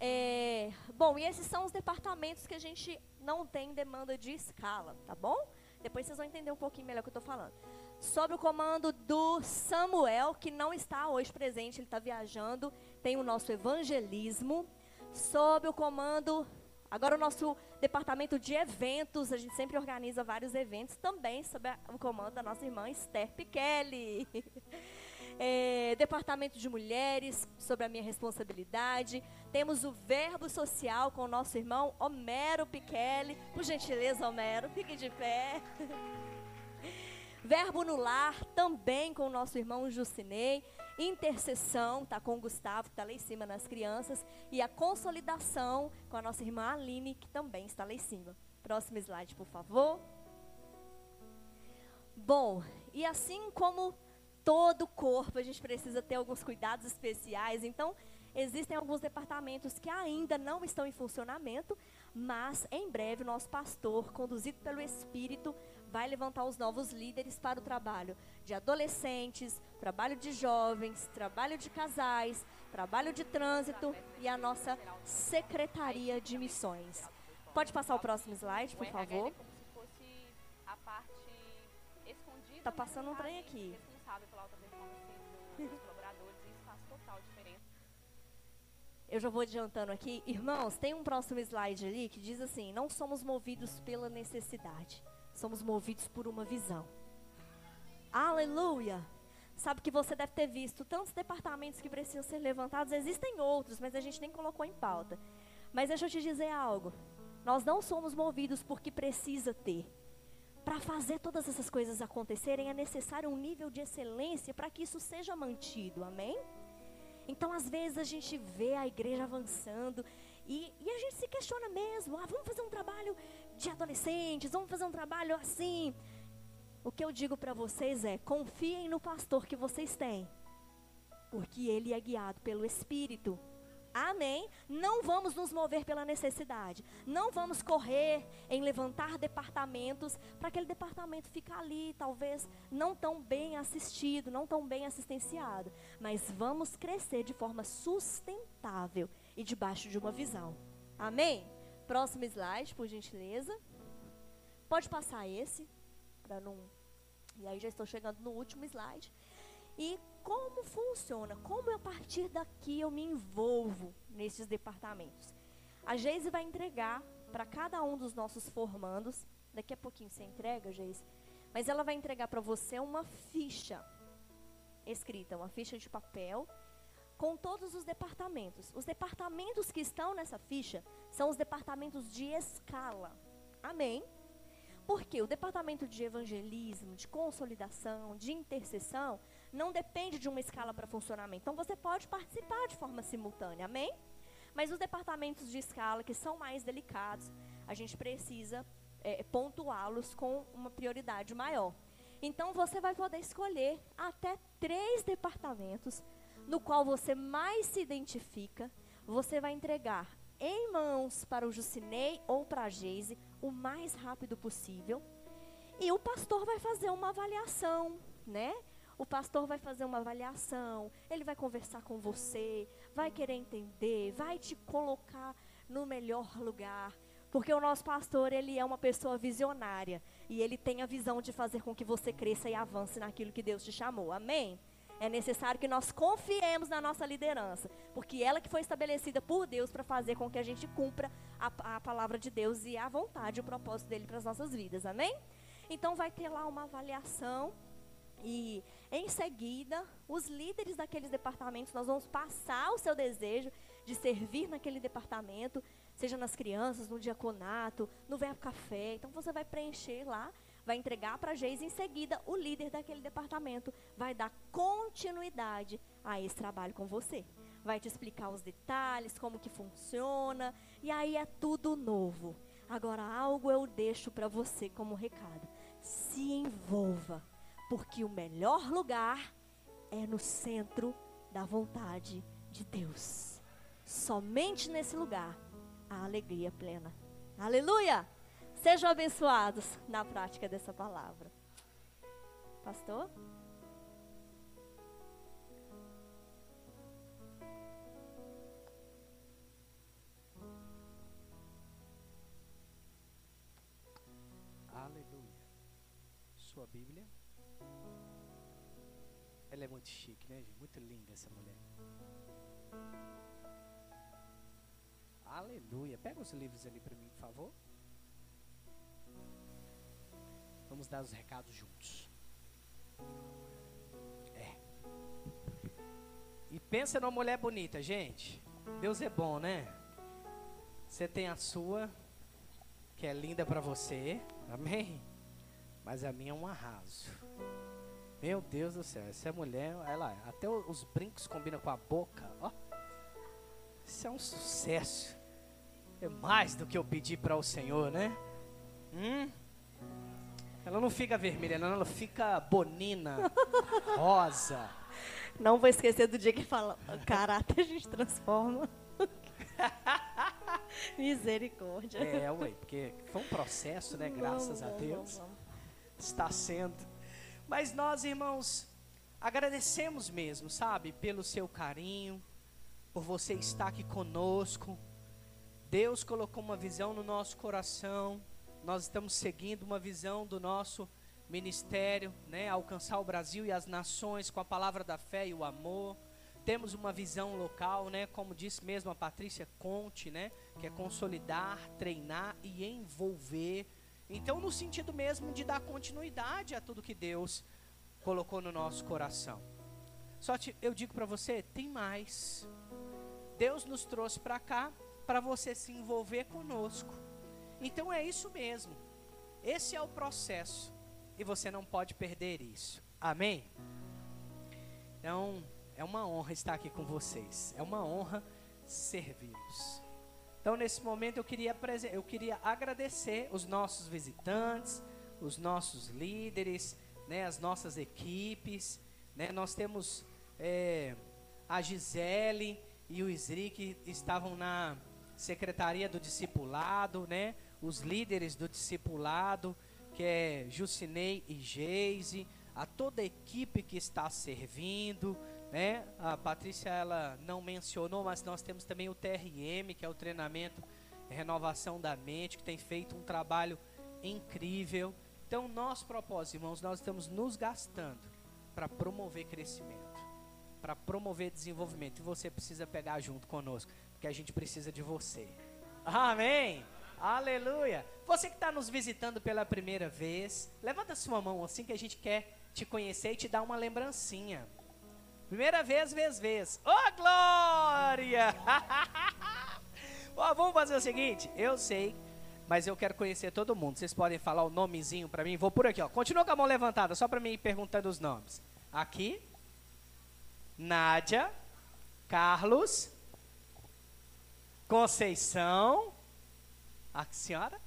É, bom, e esses são os departamentos que a gente não tem demanda de escala, tá bom? Depois vocês vão entender um pouquinho melhor o que eu estou falando. Sob o comando do Samuel, que não está hoje presente, ele está viajando, tem o nosso evangelismo. Sob o comando, agora o nosso departamento de eventos, a gente sempre organiza vários eventos, também sob o comando da nossa irmã Esther Kelly. [laughs] é, departamento de mulheres, sobre a minha responsabilidade. Temos o verbo social com o nosso irmão Homero Pichelli. Por gentileza, Homero, fique de pé. [laughs] Verbo no lar, também com o nosso irmão Jucinei. Intercessão, tá com o Gustavo, que está lá em cima nas crianças. E a consolidação com a nossa irmã Aline, que também está lá em cima. Próximo slide, por favor. Bom, e assim como todo o corpo, a gente precisa ter alguns cuidados especiais. Então, existem alguns departamentos que ainda não estão em funcionamento, mas em breve o nosso pastor, conduzido pelo Espírito, vai levantar os novos líderes para o trabalho de adolescentes, trabalho de jovens, trabalho de casais, trabalho de trânsito e a nossa secretaria de missões. Pode passar o próximo slide, por favor. Tá passando um trem aqui. [laughs] Eu já vou adiantando aqui. Irmãos, tem um próximo slide ali que diz assim: Não somos movidos pela necessidade, somos movidos por uma visão. Aleluia! Sabe que você deve ter visto tantos departamentos que precisam ser levantados, existem outros, mas a gente nem colocou em pauta. Mas deixa eu te dizer algo. Nós não somos movidos porque precisa ter. Para fazer todas essas coisas acontecerem é necessário um nível de excelência para que isso seja mantido. Amém? Então, às vezes, a gente vê a igreja avançando e, e, a gente se questiona mesmo: ah, vamos fazer um trabalho de adolescentes, vamos fazer um trabalho assim. O que eu digo para vocês é: confiem no pastor que vocês têm, porque ele é guiado pelo Espírito. Amém? Não vamos nos mover pela necessidade. Não vamos correr em levantar departamentos para aquele departamento ficar ali, talvez não tão bem assistido, não tão bem assistenciado. Mas vamos crescer de forma sustentável e debaixo de uma visão. Amém? Próximo slide, por gentileza. Pode passar esse, para não. E aí já estou chegando no último slide. E como funciona, como a partir daqui eu me envolvo nesses departamentos. A Geise vai entregar para cada um dos nossos formandos, daqui a pouquinho você entrega, Geise, mas ela vai entregar para você uma ficha escrita, uma ficha de papel com todos os departamentos. Os departamentos que estão nessa ficha são os departamentos de escala. Amém? Porque o departamento de evangelismo, de consolidação, de intercessão, não depende de uma escala para funcionamento. Então você pode participar de forma simultânea, amém? Mas os departamentos de escala que são mais delicados, a gente precisa é, pontuá-los com uma prioridade maior. Então você vai poder escolher até três departamentos no qual você mais se identifica. Você vai entregar em mãos para o Jucinei ou para a Geise o mais rápido possível. E o pastor vai fazer uma avaliação, né? O pastor vai fazer uma avaliação, ele vai conversar com você, vai querer entender, vai te colocar no melhor lugar. Porque o nosso pastor, ele é uma pessoa visionária. E ele tem a visão de fazer com que você cresça e avance naquilo que Deus te chamou. Amém? É necessário que nós confiemos na nossa liderança. Porque ela que foi estabelecida por Deus para fazer com que a gente cumpra a, a palavra de Deus e a vontade, o propósito dele para as nossas vidas. Amém? Então vai ter lá uma avaliação e em seguida, os líderes daqueles departamentos, nós vamos passar o seu desejo de servir naquele departamento, seja nas crianças, no diaconato, no verbo café. Então você vai preencher lá, vai entregar para a Geis, em seguida o líder daquele departamento vai dar continuidade a esse trabalho com você. Vai te explicar os detalhes, como que funciona, e aí é tudo novo. Agora algo eu deixo para você como recado. Se envolva porque o melhor lugar é no centro da vontade de Deus. Somente nesse lugar a alegria plena. Aleluia! Sejam abençoados na prática dessa palavra. Pastor? Aleluia. Sua Bíblia. Ela é muito chique, né, gente? Muito linda essa mulher. Aleluia. Pega os livros ali para mim, por favor. Vamos dar os recados juntos. É. E pensa numa mulher bonita, gente. Deus é bom, né? Você tem a sua, que é linda para você, amém? Mas a minha é um arraso. Meu Deus do céu, essa mulher, ela, até os brincos combinam com a boca, ó. Isso é um sucesso. É mais do que eu pedi para o Senhor, né? Hum? Ela não fica vermelha, não, ela fica bonina, [laughs] rosa. Não vou esquecer do dia que fala, caráter a gente transforma. [laughs] Misericórdia. É, ué, porque foi um processo, né? Graças Vamos, a Deus. vamos, vamos. Está sendo. Mas nós, irmãos, agradecemos mesmo, sabe? Pelo seu carinho, por você estar aqui conosco. Deus colocou uma visão no nosso coração. Nós estamos seguindo uma visão do nosso ministério, né? Alcançar o Brasil e as nações com a palavra da fé e o amor. Temos uma visão local, né? Como disse mesmo a Patrícia Conte, né? Que é consolidar, treinar e envolver. Então, no sentido mesmo de dar continuidade a tudo que Deus colocou no nosso coração. Só te, eu digo para você, tem mais. Deus nos trouxe para cá para você se envolver conosco. Então é isso mesmo. Esse é o processo e você não pode perder isso. Amém? Então, é uma honra estar aqui com vocês. É uma honra servi-los. Então, nesse momento, eu queria, eu queria agradecer os nossos visitantes, os nossos líderes, né, as nossas equipes. Né, nós temos é, a Gisele e o Isri que estavam na Secretaria do Discipulado, né, os líderes do Discipulado, que é Jucinei e Geise, a toda a equipe que está servindo, né? A Patrícia ela não mencionou, mas nós temos também o TRM, que é o treinamento Renovação da Mente, que tem feito um trabalho incrível. Então, nosso propósito, irmãos, nós estamos nos gastando para promover crescimento, para promover desenvolvimento. E você precisa pegar junto conosco, porque a gente precisa de você. Amém. Aleluia. Você que está nos visitando pela primeira vez, levanta sua mão assim que a gente quer te conhecer e te dar uma lembrancinha. Primeira vez, vez, vez. Ô, oh, glória! [laughs] Ó, vamos fazer o seguinte, eu sei, mas eu quero conhecer todo mundo. Vocês podem falar o nomezinho para mim? Vou por aqui, ó. Continua com a mão levantada, só para mim ir perguntando os nomes. Aqui, Nádia, Carlos, Conceição, a senhora,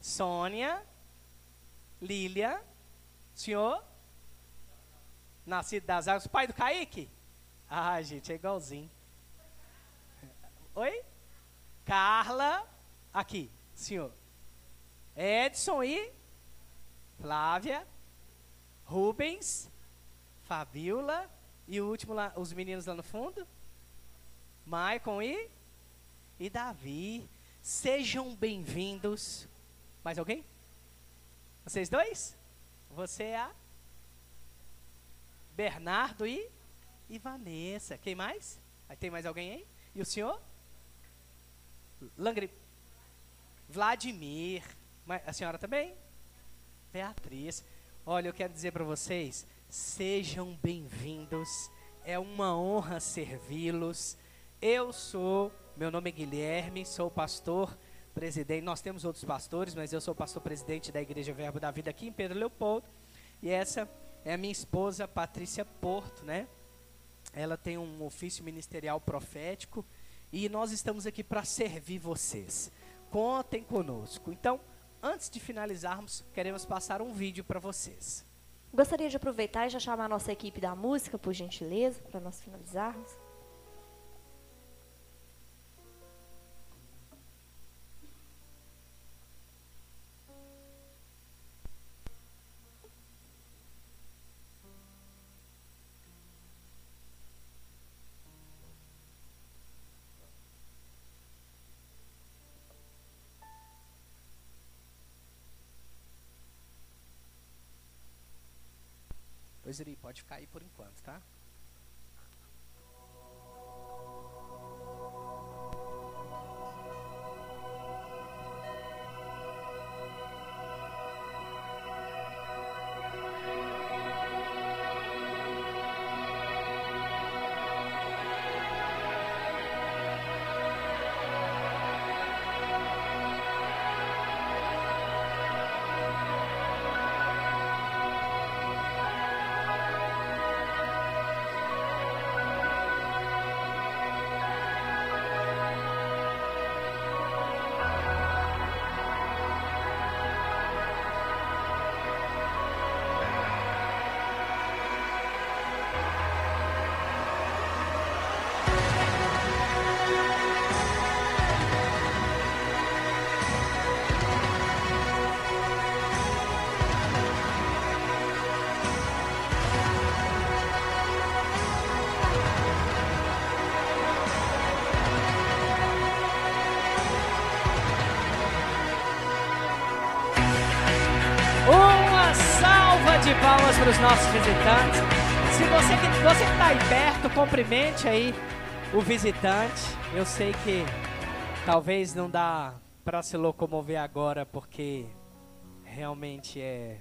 Sônia, Lília, senhor, nascido das águas, pai do Kaique? Ah, gente, é igualzinho. Oi? Carla, aqui, senhor. Edson e Flávia, Rubens, Fabiola e o último lá, os meninos lá no fundo, Maicon e e Davi. Sejam bem-vindos. Mais alguém? Vocês dois? Você é a Bernardo e e Vanessa. Quem mais? Aí tem mais alguém aí? E o senhor? Langri. Vladimir. A senhora também? Beatriz. Olha, eu quero dizer para vocês, sejam bem-vindos. É uma honra servi-los. Eu sou, meu nome é Guilherme, sou pastor presidente. Nós temos outros pastores, mas eu sou pastor presidente da Igreja Verbo da Vida aqui em Pedro Leopoldo. E essa é a minha esposa Patrícia Porto, né? Ela tem um ofício ministerial profético e nós estamos aqui para servir vocês. Contem conosco. Então, antes de finalizarmos, queremos passar um vídeo para vocês. Gostaria de aproveitar e já chamar a nossa equipe da música, por gentileza, para nós finalizarmos. Pode ficar aí por enquanto, tá? Para os nossos visitantes. Se você que você está aí perto, cumprimente aí o visitante. Eu sei que talvez não dá para se locomover agora porque realmente é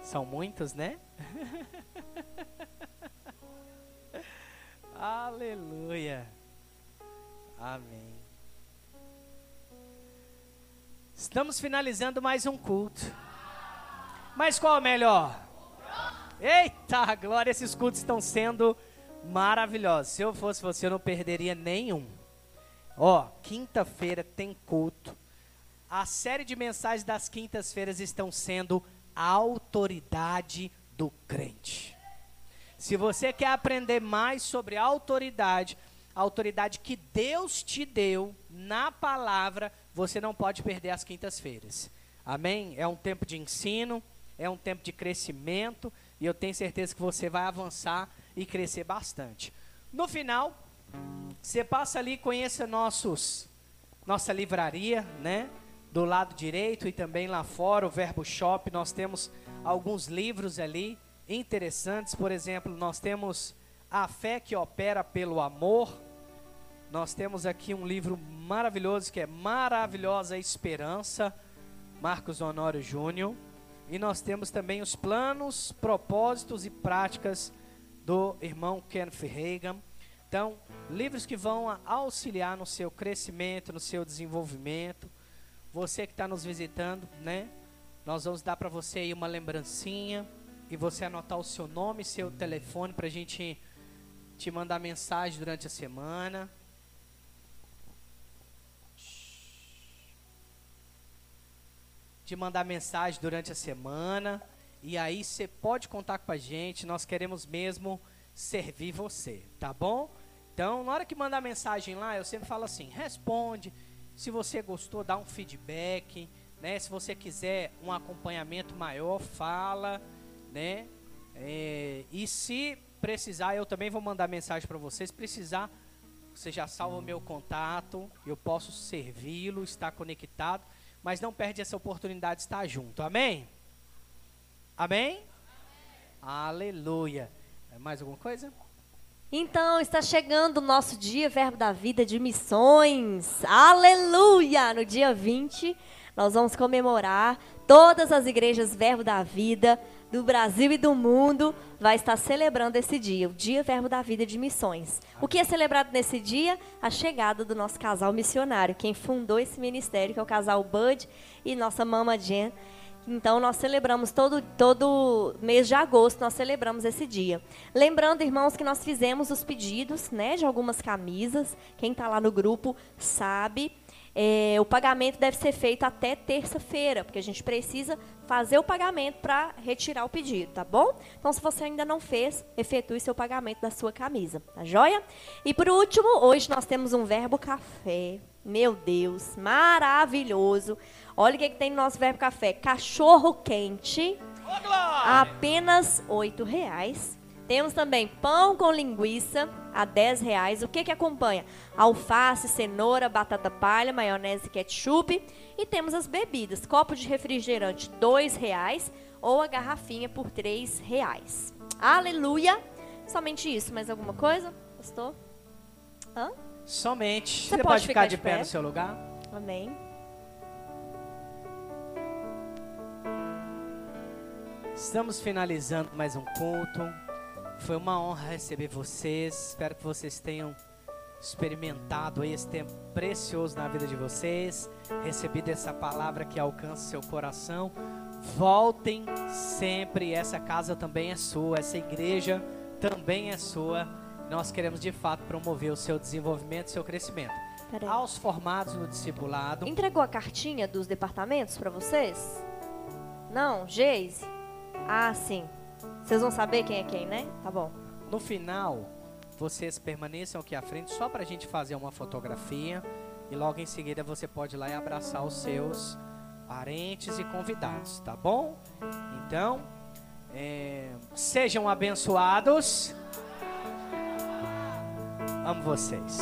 são muitos, né? [laughs] Aleluia. Amém. Estamos finalizando mais um culto. Mas qual é o melhor? Eita, glória, esses cultos estão sendo maravilhosos. Se eu fosse você, eu não perderia nenhum. Ó, quinta-feira tem culto. A série de mensagens das quintas-feiras estão sendo a autoridade do crente. Se você quer aprender mais sobre a autoridade, a autoridade que Deus te deu na palavra, você não pode perder as quintas-feiras. Amém? É um tempo de ensino, é um tempo de crescimento, e eu tenho certeza que você vai avançar e crescer bastante. No final, você passa ali, conheça nossos, nossa livraria, né? Do lado direito e também lá fora, o Verbo Shop, nós temos alguns livros ali interessantes. Por exemplo, nós temos A Fé que Opera pelo Amor. Nós temos aqui um livro maravilhoso que é Maravilhosa Esperança, Marcos Honório Júnior. E nós temos também os planos, propósitos e práticas do irmão Kenneth Reagan. Então, livros que vão auxiliar no seu crescimento, no seu desenvolvimento. Você que está nos visitando, né? Nós vamos dar para você aí uma lembrancinha e você anotar o seu nome, seu telefone para a gente te mandar mensagem durante a semana. Te mandar mensagem durante a semana. E aí você pode contar com a gente. Nós queremos mesmo servir você, tá bom? Então, na hora que mandar mensagem lá, eu sempre falo assim: responde. Se você gostou, dá um feedback. Né? Se você quiser um acompanhamento maior, fala. Né? É, e se precisar, eu também vou mandar mensagem para vocês. Precisar, você já salva o meu contato. Eu posso servi-lo, estar conectado. Mas não perde essa oportunidade de estar junto. Amém? Amém? Amém. Aleluia. É mais alguma coisa? Então, está chegando o nosso dia Verbo da Vida de Missões. Aleluia! No dia 20, nós vamos comemorar todas as igrejas Verbo da Vida do Brasil e do mundo vai estar celebrando esse dia, o Dia Verbo da Vida de Missões. O que é celebrado nesse dia? A chegada do nosso casal missionário, quem fundou esse ministério, que é o casal Bud e nossa mama Jen então, nós celebramos todo, todo mês de agosto, nós celebramos esse dia. Lembrando, irmãos, que nós fizemos os pedidos né, de algumas camisas. Quem está lá no grupo sabe. É, o pagamento deve ser feito até terça-feira, porque a gente precisa fazer o pagamento para retirar o pedido, tá bom? Então, se você ainda não fez, efetue seu pagamento da sua camisa, tá joia? E por último, hoje nós temos um verbo café. Meu Deus, maravilhoso. Olha o que, que tem no nosso verbo café. Cachorro quente, apenas oito reais. Temos também pão com linguiça a 10 reais. O que, que acompanha? Alface, cenoura, batata palha, maionese ketchup. E temos as bebidas. Copo de refrigerante, dois reais. Ou a garrafinha por três reais. Aleluia! Somente isso. Mais alguma coisa? Gostou? Hã? Somente. Você, Você pode, pode, ficar, ficar de, de pé, pé no seu lugar? Amém. Estamos finalizando mais um culto. Foi uma honra receber vocês. Espero que vocês tenham experimentado esse tempo precioso na vida de vocês, recebido essa palavra que alcança seu coração. Voltem sempre. Essa casa também é sua, essa igreja também é sua. Nós queremos de fato promover o seu desenvolvimento, o seu crescimento. Aos formados no discipulado. Entregou a cartinha dos departamentos para vocês? Não, Geise? Ah, sim. Vocês vão saber quem é quem, né? Tá bom. No final, vocês permaneçam aqui à frente só para a gente fazer uma fotografia. E logo em seguida você pode ir lá e abraçar os seus parentes e convidados, tá bom? Então, é, sejam abençoados. Amo vocês.